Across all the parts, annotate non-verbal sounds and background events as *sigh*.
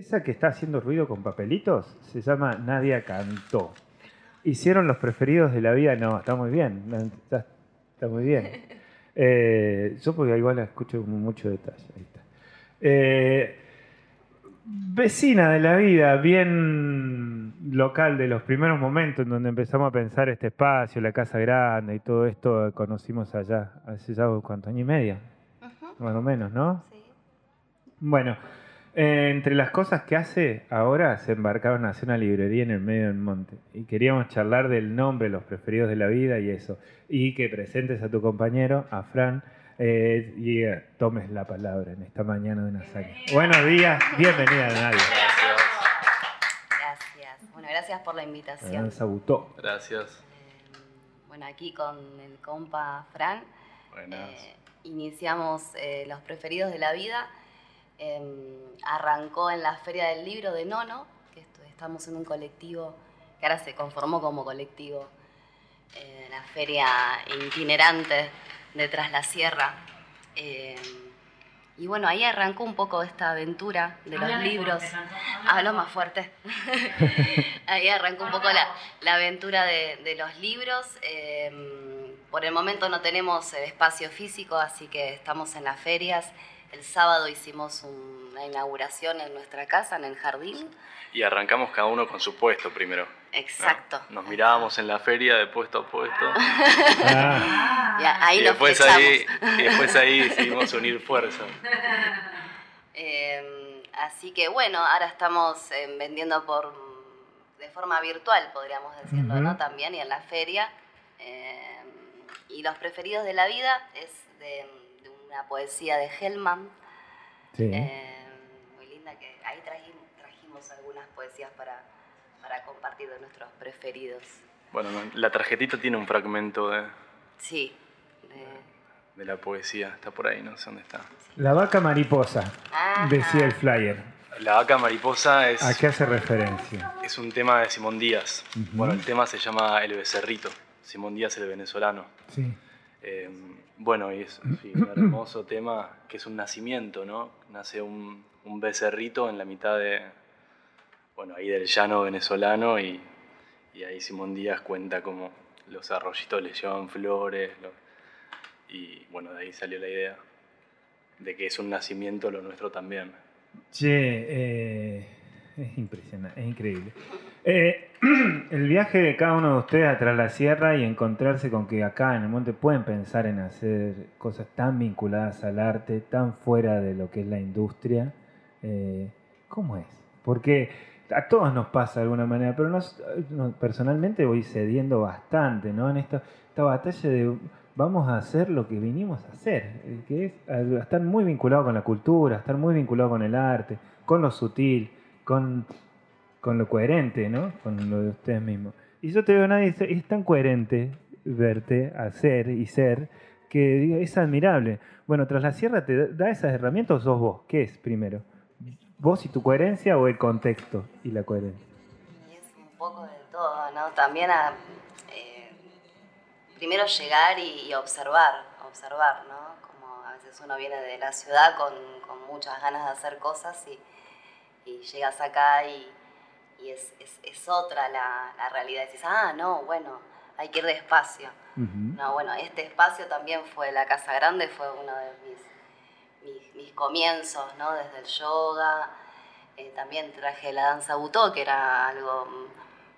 Esa que está haciendo ruido con papelitos se llama Nadia Cantó. ¿Hicieron los preferidos de la vida? No, está muy bien. Está, está muy bien. *laughs* Eh, yo porque igual la escucho con mucho detalle. Ahí está. Eh, vecina de la vida, bien local de los primeros momentos en donde empezamos a pensar este espacio, la casa grande y todo esto, conocimos allá, hace ya cuánto, año y medio, más o menos, ¿no? sí. Bueno, eh, entre las cosas que hace ahora se embarcaron a hacer una librería en el medio del monte y queríamos charlar del nombre, los preferidos de la vida y eso. Y que presentes a tu compañero, a Fran, eh, y eh, tomes la palabra en esta mañana de una saga. Buenos días, bienvenida Nadia. Gracias. Bueno, gracias por la invitación. Danza Butó. Gracias. Eh, bueno, aquí con el compa Fran Buenas. eh, iniciamos eh, los preferidos de la vida. Eh, arrancó en la Feria del Libro de Nono, que esto- estamos en un colectivo que ahora se conformó como colectivo, eh, la feria itinerante de Tras la Sierra. Eh, y bueno, ahí arrancó un poco esta aventura de los libros. *laughs* Hablo más fuerte. *laughs* Ahí arrancó un poco la, la aventura de, de los libros. Eh, por el momento no tenemos eh, espacio físico, así que estamos en las ferias. El sábado hicimos una inauguración en nuestra casa, en el jardín. Y arrancamos cada uno con su puesto primero. ¿no? Exacto. Nos mirábamos en la feria de puesto a puesto. Ah, *laughs* Y a- ahí y, nos después ahí, y después ahí *laughs* decidimos unir fuerzas. Eh, así que bueno, ahora estamos eh, vendiendo por de forma virtual, podríamos decirlo. ¿no? También y en la feria. Eh, y los preferidos de la vida es de una poesía de Hellman, sí. eh, muy linda, que ahí trajimos, trajimos algunas poesías para, para compartir de nuestros preferidos. Bueno, no, la tarjetita tiene un fragmento de, Sí. de- de la poesía. Está por ahí, no sé dónde está. La vaca mariposa, Ajá. decía el flyer. La vaca mariposa es, ¿A qué hace referencia? es un tema de Simón Díaz. Ujú. Bueno, el tema se llama El Becerrito. Simón Díaz, el venezolano. Sí. Eh, bueno, y es un *clears throat* hermoso tema que es un nacimiento, ¿no? Nace un, un becerrito en la mitad de, bueno, ahí del llano venezolano y, y ahí Simón Díaz cuenta como los arroyitos le llevan flores lo- y bueno, de ahí salió la idea de que es un nacimiento lo nuestro también. Che, eh, es impresionante, es increíble. Eh, *clears throat* el viaje de cada uno de ustedes atrás la sierra y encontrarse con que acá en el monte pueden pensar en hacer cosas tan vinculadas al arte, tan fuera de lo que es la industria. eh, ¿Cómo es? Porque a todos nos pasa de alguna manera, pero personalmente voy cediendo bastante ¿no? en esta, esta batalla de vamos a hacer lo que vinimos a hacer, eh, que es estar muy vinculado con la cultura, estar muy vinculado con el arte, con lo sutil, con, con lo coherente, ¿no? Con lo de ustedes mismos. Y yo te veo, nadie dice, es tan coherente verte, hacer y ser, que es admirable. Bueno, tras la sierra te da esas herramientas o sos vos. ¿Qué es primero? ¿Vos y tu coherencia o el contexto y la coherencia? Y es un poco de todo, ¿no? También a, eh, primero llegar y, y observar, observar, ¿no? Como a veces uno viene de la ciudad con, con muchas ganas de hacer cosas y, y llegas acá y, y es, es- es otra la, la realidad. Dices, ah, no, bueno, hay que ir despacio. No, bueno, este espacio también fue la Casa Grande, fue uno de mis, mis, mis comienzos, ¿no? Desde el yoga, eh, también traje la danza butó, que era algo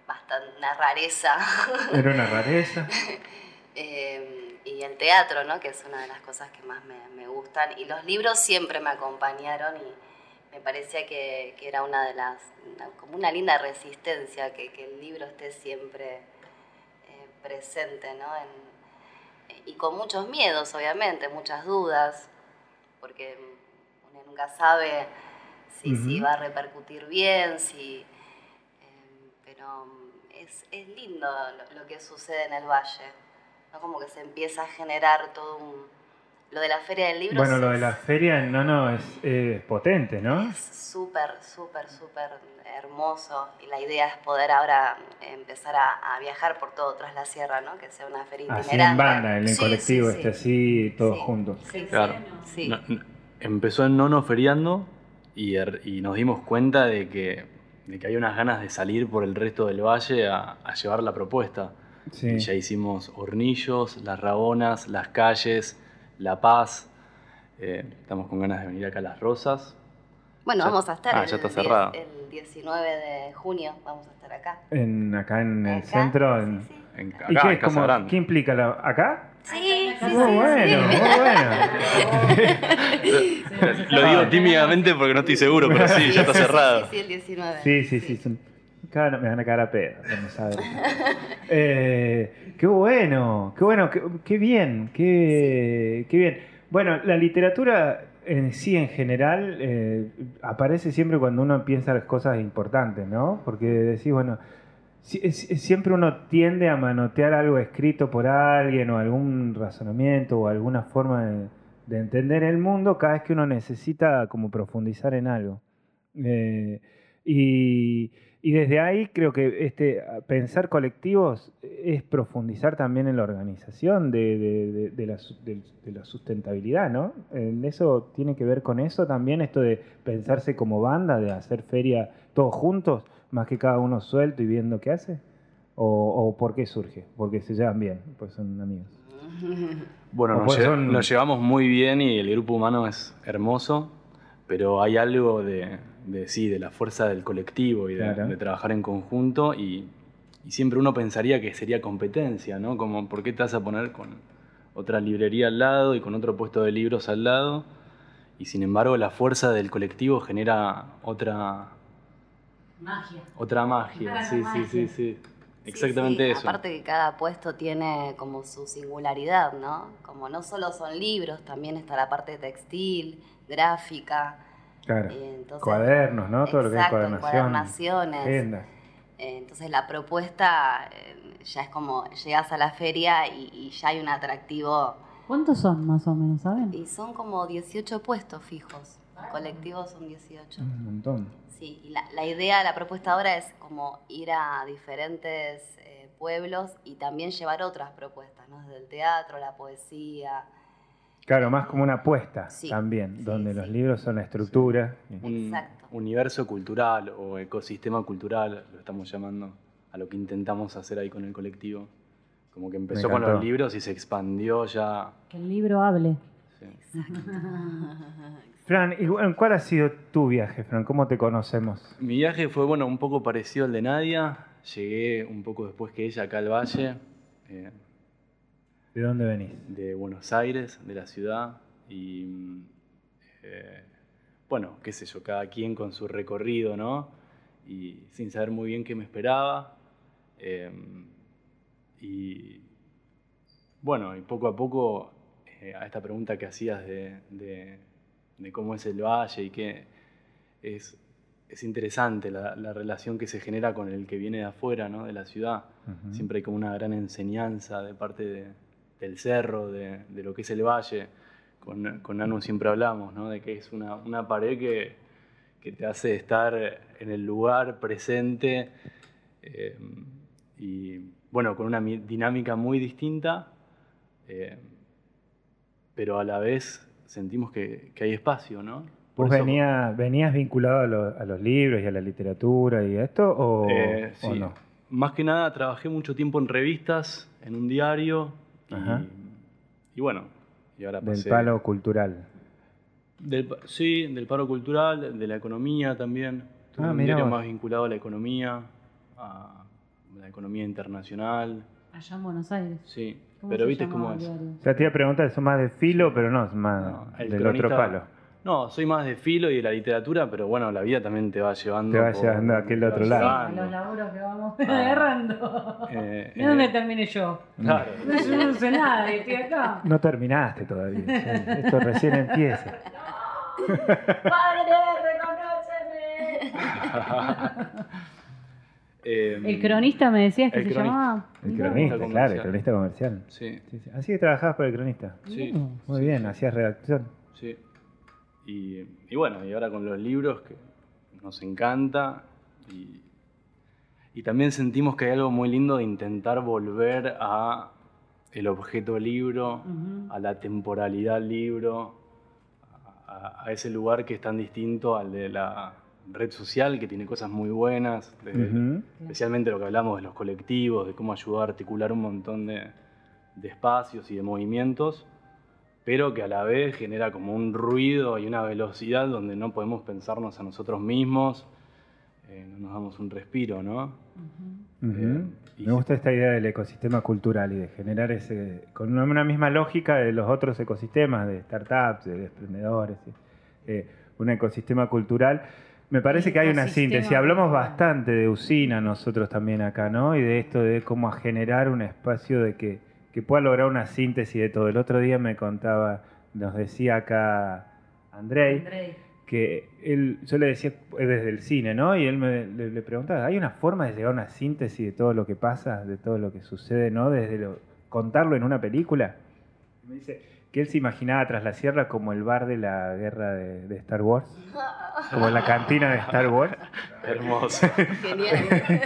bastante, una rareza, *laughs* Era una rareza. Eh, y el teatro, ¿no? Que es una de las cosas que más me, me gustan, y los libros siempre me acompañaron y me parecía que, que era una de las, una- como una linda resistencia, que, que el libro esté siempre eh, presente, ¿no? En- eh, y con muchos miedos, obviamente, muchas dudas, porque uno nunca sabe si, si va a repercutir bien, si... eh, pero es, es lindo lo, lo que sucede en el valle, ¿no? Como que se empieza a generar todo un... Lo de la Feria del Libro Bueno, es- lo de la feria no, no, es, potente, ¿no? es súper, súper, súper hermoso y la idea es poder ahora empezar a, a viajar por todo tras la sierra, ¿no? Que sea una feria Así itinerante. en banda, en el Sí, colectivo, sí, este, sí. así, todos Sí. juntos. Sí, Claro. sí. No- no- empezó en nono feriando y, er- y nos dimos cuenta de que, de que había unas ganas de salir por el resto del valle a, a llevar la propuesta. Sí. Y ya hicimos Hornillos, Las Rabonas, Las Calles, La Paz. Eh, estamos con ganas de venir acá a Las Rosas. Bueno, Ya- vamos a estar ah, el, ya está 10 cerrado. el 19 de junio, vamos a estar acá. En, acá en el centro. sí, en- sí. En, ¿Y qué, en Casa como- Grande. ¿Qué implica la, acá? Sí, sí, Muy sí, bueno, sí. muy bueno. *laughs* Lo digo tímidamente porque no estoy seguro, pero sí, ya está Sí, sí, cerrado. Sí, sí, el 19. Sí, sí, sí. son- me van a cagar a pedo, no saben. Eh, qué bueno, qué bueno, qué, bien, qué, qué bien. Bueno, la literatura en sí, en general, eh, aparece siempre cuando uno piensa las cosas importantes, ¿no? Porque decís, bueno, siempre uno tiende a manotear algo escrito por alguien o algún razonamiento o alguna forma de, de entender el mundo cada vez que uno necesita como profundizar en algo. Eh, y, y desde ahí creo que este pensar colectivos es profundizar también en la organización de, de- de- de la, de- de la sustentabilidad, ¿no? En eso tiene que ver con eso también, esto de pensarse como banda, de hacer feria todos juntos, más que cada uno suelto y viendo qué hace. ¿O, o por qué surge? Porque se llevan bien, pues son amigos. *laughs* Bueno, nos, pues lle- son- nos llevamos muy bien y el grupo humano es hermoso, pero hay algo de, de, sí, de la fuerza del colectivo y de, Claro. de trabajar en conjunto y, y siempre uno pensaría que sería competencia, ¿no? Como, ¿por qué te vas a poner con otra librería al lado y con otro puesto de libros al lado? Y sin embargo la fuerza del colectivo genera otra, Magia. otra magia. Otra Sí, sí, sí, sí. Exactamente Sí, sí, eso. Aparte que cada puesto tiene como su singularidad, ¿no? Como no solo son libros, también está la parte textil, gráfica. Claro. entonces- Cuadernos, ¿no? Todo lo que es Exacto, cuadernación. encuadernaciones. agendas. Eh, Entonces la propuesta eh, ya es como llegas a la feria y, y ya hay un atractivo. ¿Cuántos son más o menos, saben? Y son como 18 puestos fijos. El colectivo son 18. Un montón. Sí, y la, la idea, la propuesta ahora es como ir a diferentes eh, pueblos y también llevar otras propuestas, ¿no? Desde el teatro, la poesía. Claro, más como una apuesta Sí, también, sí, donde sí. los libros son la estructura. un Exacto. universo cultural o ecosistema cultural, lo estamos llamando, a lo que intentamos hacer ahí con el colectivo. Como que empezó con los libros y se expandió ya. Que el libro hable. sí. *laughs* Fran, ¿y bueno, ¿cuál ha sido tu viaje, Fran? ¿Cómo te conocemos? Mi viaje fue bueno, un poco parecido al de Nadia. Llegué un poco después que ella acá al valle, eh, ¿De dónde venís? de Buenos Aires, de la ciudad. Y mm, eh, bueno, qué sé yo, cada quien con su recorrido, ¿no? Y sin saber muy bien qué me esperaba. Eh, y bueno, y poco a poco eh, a esta pregunta que hacías de, de- de cómo es el valle y qué es, es interesante la, la relación que se genera con el que viene de afuera, ¿no? de la ciudad. Siempre hay como una gran enseñanza de parte de- del cerro, de, de lo que es el valle. Con, con Anu siempre hablamos, ¿no? de que es una, una pared que, que te hace estar en el lugar presente eh, y bueno, con una mi- dinámica muy distinta, eh, pero a la vez sentimos que, que hay espacio, ¿no? Por ¿Vos eso- venías, venías vinculado a, lo- a los libros y a la literatura y a esto o, Eh, o sí. no? Más que nada trabajé mucho tiempo en revistas, en un diario. Y, Ajá. y bueno, y ahora Del palo cultural. Del sí, del paro cultural, de la economía también. Tuve Ah, un diario más vinculado a la economía, a la economía internacional. Allá en Buenos Aires. Sí, ¿Cómo pero se viste cómo es. O sea, te iba a preguntar, son más de filo, pero no, es más No, del otro palo. No, soy más de filo y de la literatura, pero bueno, la vida también te va llevando. Te va por- llevando a aquel otro Sí, lado. a los laburos que vamos Ah. *laughs* agarrando. Eh, Mira dónde eh, terminé yo. Claro. Yo no sé nada y estoy acá. No terminaste todavía. Esto recién empieza. *laughs* ¡Padre, reconóceme! *laughs* Eh, El cronista me decías que El se cronista. llamaba. El cronista, claro, el cronista comercial. Sí, Sí, sí. Así que trabajabas para el cronista. sí. Muy sí, bien, sí. hacías redacción. Sí. Y, y bueno, y ahora con los libros que nos encanta y, y también sentimos que hay algo muy lindo de intentar volver a el objeto libro, a la temporalidad libro, a, ese lugar que es tan distinto al de la red social, que tiene cosas muy buenas, de- especialmente lo que hablamos de los colectivos, de cómo ayudar a articular un montón de, de espacios y de movimientos, pero que a la vez genera como un ruido y una velocidad donde no podemos pensarnos a nosotros mismos, eh, no nos damos un respiro, ¿no? Eh, y- Me gusta esta idea del ecosistema cultural y de generar ese, con una- misma lógica de los otros ecosistemas, de startups, de emprendedores, eh, un ecosistema cultural. Me parece que hay una síntesis. Hablamos bastante de usina nosotros también acá, ¿no? Y de esto de cómo generar un espacio de que, que pueda lograr una síntesis de todo. El otro día me contaba, nos decía acá Andrei, Andrei. que él, yo le decía eh, desde el cine, ¿no? Y él me le, le preguntaba, ¿hay una forma de llegar a una síntesis de todo lo que pasa, de todo lo que sucede, ¿no? Desde lo, contarlo en una película. Y Me dice que él se imaginaba tras la sierra como el bar de la guerra de, de Star Wars, como la cantina de Star Wars. *laughs* Hermoso. Genial. *laughs*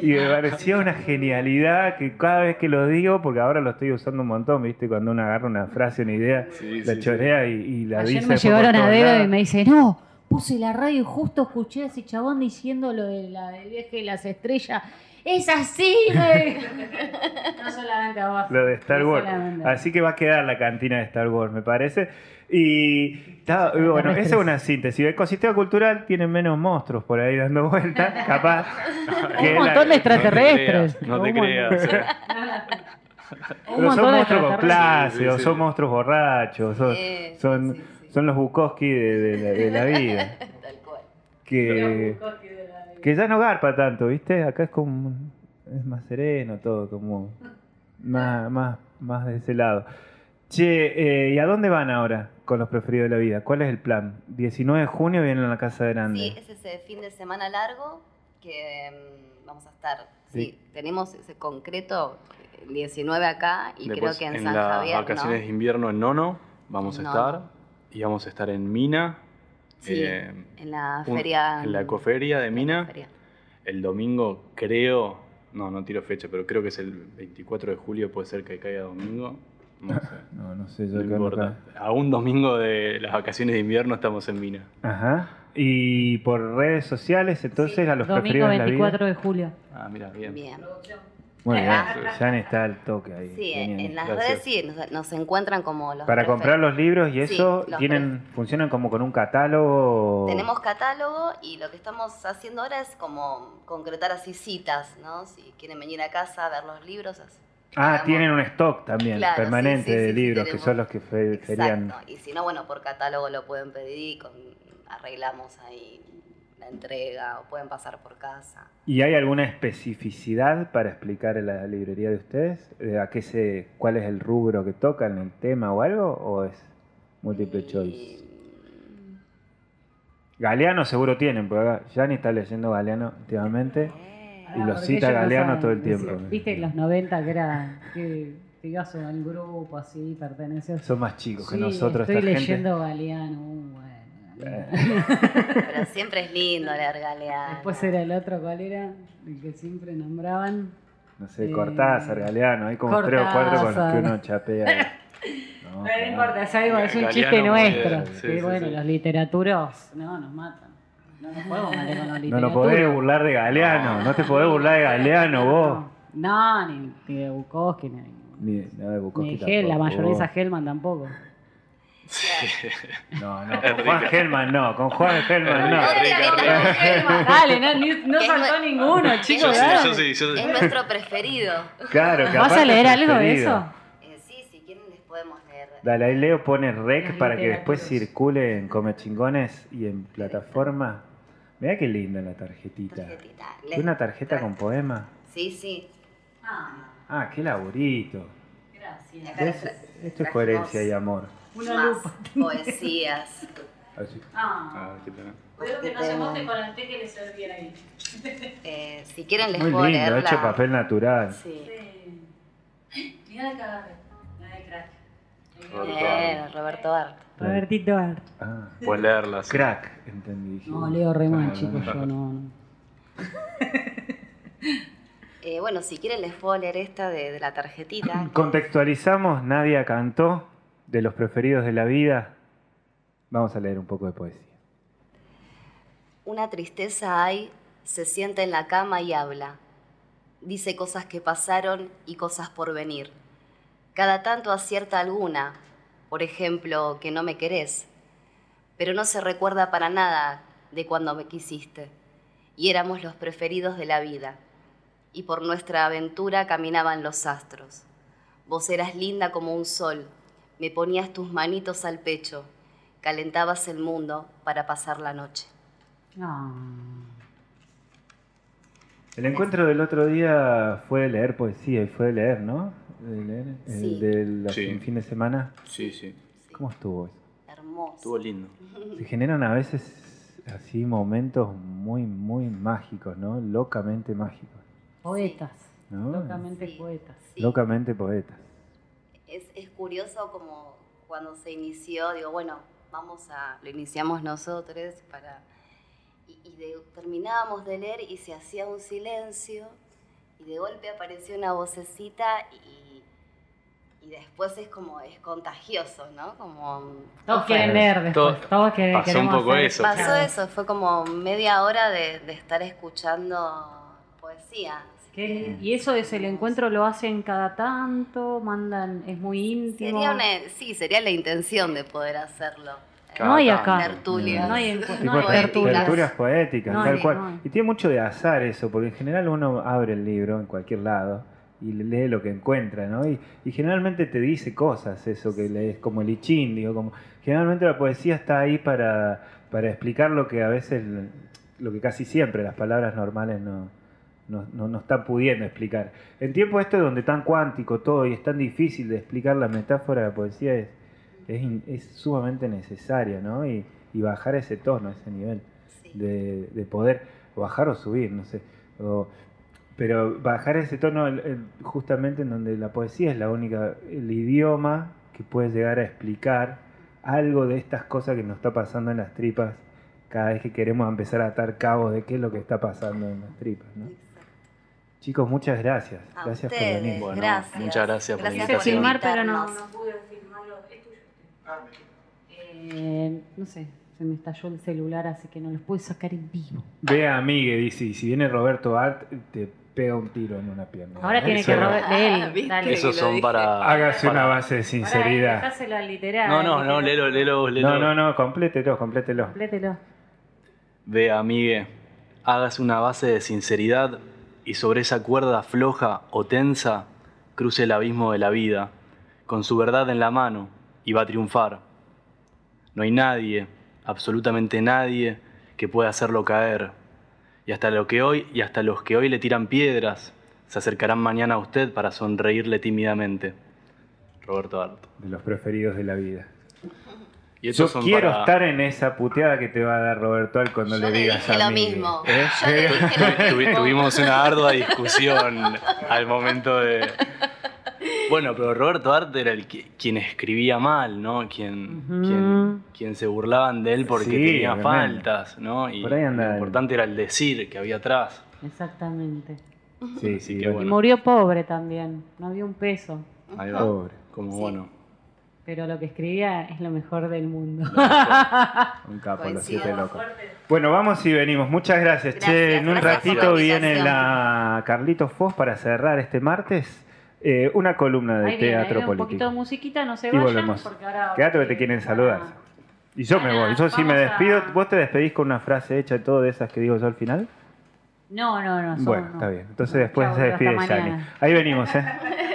Y me parecía una genialidad que cada vez que lo digo, porque ahora lo estoy usando un montón, ¿viste? Cuando uno agarra una frase, una idea, Sí, la sí, chorea y, y la Ayer dice. me llevaron a lados. y me dice, no, puse la radio y justo escuché a ese chabón diciendo lo de la, del viaje de las estrellas. ¡Es así! me- *laughs* no solamente a vos. Lo de Star no Wars. solamente. Así que va a quedar la cantina de Star Wars, me parece. Y está- bueno, esa es una síntesis. El ecosistema cultural tiene menos monstruos por ahí dando vueltas, *laughs* capaz. Un montón de extraterrestres. No te creas. *laughs* Pero montón son monstruos con clase, Sí, o sí. son monstruos borrachos, son, Sí, son, sí, sí. son los Bukowski de, de la- de la vida. Que, que ya no garpa tanto, ¿viste? Acá es como. Es más sereno todo, como. Más, más, más de ese lado. Che, eh, ¿y a dónde van ahora con los preferidos de la vida? ¿Cuál es el plan? 19 de junio vienen a la Casa Grande. Sí, es ese fin de semana largo que mm, vamos a estar. Sí, Sí. tenemos ese concreto el 19 acá y Después, creo que en, en San las Javier. vacaciones ¿no? de invierno en Nono vamos a estar. Y vamos a estar en Mina. Sí, eh, en la un- feria. en la ecoferia de Mina. El domingo, creo. No, no tiro fecha, pero creo que es el 24 de julio, puede ser que caiga domingo. No sé. *laughs* No, no sé, yo No importa. acá. A un domingo de las vacaciones de invierno estamos en Mina. Ajá. Y por redes sociales, entonces, a los Domingo preferidos de la 24 vida. de julio. Ah, mira, bien. Bien. Muy bien, ya está al toque ahí. Sí, genial. en las Gracias. redes sí, nos, nos encuentran como los. Para prefer- comprar los libros y eso, tienen funcionan como con un catálogo. Tenemos catálogo y lo que estamos haciendo ahora es como concretar así citas, ¿no? Si quieren venir a casa a ver los libros. así. Ah, Digamos. tienen un stock también Claro, permanente sí, sí, de sí, libros, tenemos. que son los que serían. Exacto. Y si no, bueno, por catálogo lo pueden pedir y con- arreglamos ahí la entrega o pueden pasar por casa. ¿Y hay alguna especificidad para explicar la librería de ustedes? Eh, ¿A qué se, ¿Cuál es el rubro que tocan, el tema o algo? ¿O es multiple choice? Y- Galeano seguro tienen, porque acá Gianni está leyendo Galeano últimamente. Eh, Y lo porque cita no Galeano todo el tiempo. Viste en los 90 que era que te ibas a un grupo así, pertenecías. Son más chicos que nosotros. Estoy esta leyendo Eh. Galeano. Pero siempre es lindo leer Galeano. Después era el otro, ¿cuál era? El que siempre nombraban. no sé, Eh, Cortázar, Galeano. Hay como tres o cuatro con los que uno chapea. *laughs* No, Pero no importa, es algo, es un Galeano chiste nuestro. sí, que sí, bueno, sí. los literaturos no nos matan. No nos podemos matar con los *laughs* No literaturos. nos podés burlar de Galeano. No te podés burlar de Galeano vos. No, ni, ni de Bukowski, ni, Ni, no, de Bukowski ni de Hel, la tampoco, mayonesa vos. Hellman tampoco. No, no, *laughs* con Juan Gelman no, con Juan Gelman no. No, rica, no, rica. Dale, no, ni- no saltó ninguno, Yo chicos. sí, yo sí, yo sí. Es nuestro preferido. Claro, ¿Vas a leer algo de eso? Eh, sí, si quieren les podemos leer. Dale, ahí Leo pone rec Las para que después circule en Come Chingones y en plataforma. Mirá qué linda la tarjetita. Tarjetita. ¿Es Les- una tarjeta con poema? Sí, sí. Ah, Ah, qué laburito. gracias. Esto es coherencia y amor. Una más lupa. poesías. Así. Ah, Ah, pena. espero que no se moje con el té que le servían ahí. Eh, si quieren les Muy puedo lindo, leer hecho la... papel natural. Sí. Sí. Mira el que agarré. La de crack. Roberto Bien, Roberto Art. Robertito Art. Ah, Puedes leerla. sí. crack, entendí. No, leo re mal, Ah, chicos, yo no. no. *laughs* Eh, bueno, si quieren les puedo leer esta de, de la tarjetita. Contextualizamos, Nadia cantó de los preferidos de la vida. Vamos a leer un poco de poesía. Una tristeza hay, se sienta en la cama y habla. Dice cosas que pasaron y cosas por venir. Cada tanto acierta alguna, por ejemplo, que no me querés, pero no se recuerda para nada de cuando me quisiste y éramos los preferidos de la vida, y por nuestra aventura caminaban los astros. Vos eras linda como un sol, me ponías tus manitos al pecho, calentabas el mundo para pasar la noche. Ah. El encuentro del otro día fue de leer poesía y fue de leer, ¿no? De leer, el Sí. del Sí. fin de semana. Sí, sí. ¿Cómo estuvo eso? Hermoso. Estuvo lindo. *laughs* Se generan a veces así momentos muy, muy mágicos, ¿no? Locamente mágicos. Poetas. ¿no? Locamente Sí. poetas. Sí. Locamente poetas. Es, es curioso como cuando se inició, digo, bueno, vamos a, lo iniciamos nosotros para... Y, y de- terminábamos de leer y se hacía un silencio y de golpe apareció una vocecita y, y después es como, es contagioso, ¿no? Como... Todos quieren Todo- leer después. Todos que- pasó un poco ser eso. Pasó escuchados. eso, fue como media hora de, de estar escuchando poesía. Lindo. Y eso es el encuentro, lo hacen cada tanto, mandan, es muy íntimo. Sería una, sí, sería la intención de poder hacerlo. No hay acá. Tertulias. No hay, no hay poéticas. tertulias. tertulias poéticas, No tal cual. no. Y tiene mucho de azar eso, porque en general uno abre el libro en cualquier lado y lee lo que encuentra, ¿no? Y, y generalmente te dice cosas eso que lees, como el ichín, digo, como generalmente la poesía está ahí para, para explicar lo que a veces, lo que casi siempre las palabras normales no, no, no, no están pudiendo explicar. En tiempo este donde tan cuántico todo y es tan difícil de explicar la metáfora, la poesía es, es, es sumamente necesaria, ¿no? Y, y bajar ese tono, ese nivel Sí. de, de poder bajar o subir, no sé. o- pero bajar ese tono justamente en donde la poesía es la única, el idioma que puede llegar a explicar algo de estas cosas que nos está pasando en las tripas cada vez que queremos empezar a atar cabos de qué es lo que está pasando en las tripas. ¿no? Chicos, muchas gracias. A gracias por venir. Bueno, Gracias. muchas gracias por Gracias invitación. filmar, pero no, invitarnos. no pude filmarlo. Es tuyo. Eh, no sé, se me estalló el celular, así que no los pude sacar en vivo. Ve a Migue, dice, y si viene Roberto Art, te pega un tiro en una pierna. Ahora tiene Eso- que robar de él. Dale. Esos son para. Hágase para- una base de sinceridad. literal. No, no, no, léelo, léelo, léelo. No, no, no, complételo, complételo. Complételo. Ve, amigue, hágase una base de sinceridad y sobre esa cuerda floja o tensa cruce el abismo de la vida, con su verdad en la mano, y va a triunfar. No hay nadie, absolutamente nadie, que pueda hacerlo caer. Y hasta lo que hoy, y hasta los que hoy le tiran piedras, se acercarán mañana a usted para sonreírle tímidamente. Roberto Art. De los preferidos de la vida. Y Yo quiero para- estar en esa puteada que te va a dar Roberto Al cuando Yo le digas dije a lo mí. mismo. ¿Eh? Yo le dije lo Tuvi- mismo. Tuvimos una ardua discusión al momento de. Bueno, pero Roberto Arte era el que- quien escribía mal, ¿no? Quien, quien, quien se burlaban de él porque Sí, tenía obviamente. faltas, ¿no? Y Por ahí anda lo importante era el decir que había atrás. Exactamente. Sí, sí, que Y bueno. murió pobre también. No había un peso. Ahí va. Pobre. Como Sí. bueno. Pero lo que escribía es lo mejor del mundo. *laughs* Un capo, los siete locos. Bueno, vamos y venimos. Muchas gracias, Che. En un gracias ratito la viene la Carlitos Foz para cerrar este martes eh, una columna de Ahí viene, ahí teatro viene un poquito político. de musiquita, no se Y vayan. volvemos. Porque ahora Quédate que te quieren saludar. Y yo me voy. Yo sí me a- despido. ¿Vos te despedís con una frase hecha, todo de esas que digo yo al final? No, no, no. Bueno, está bien. Entonces después Chau, se despide Yani. mañana. Ahí venimos, ¿eh? *laughs*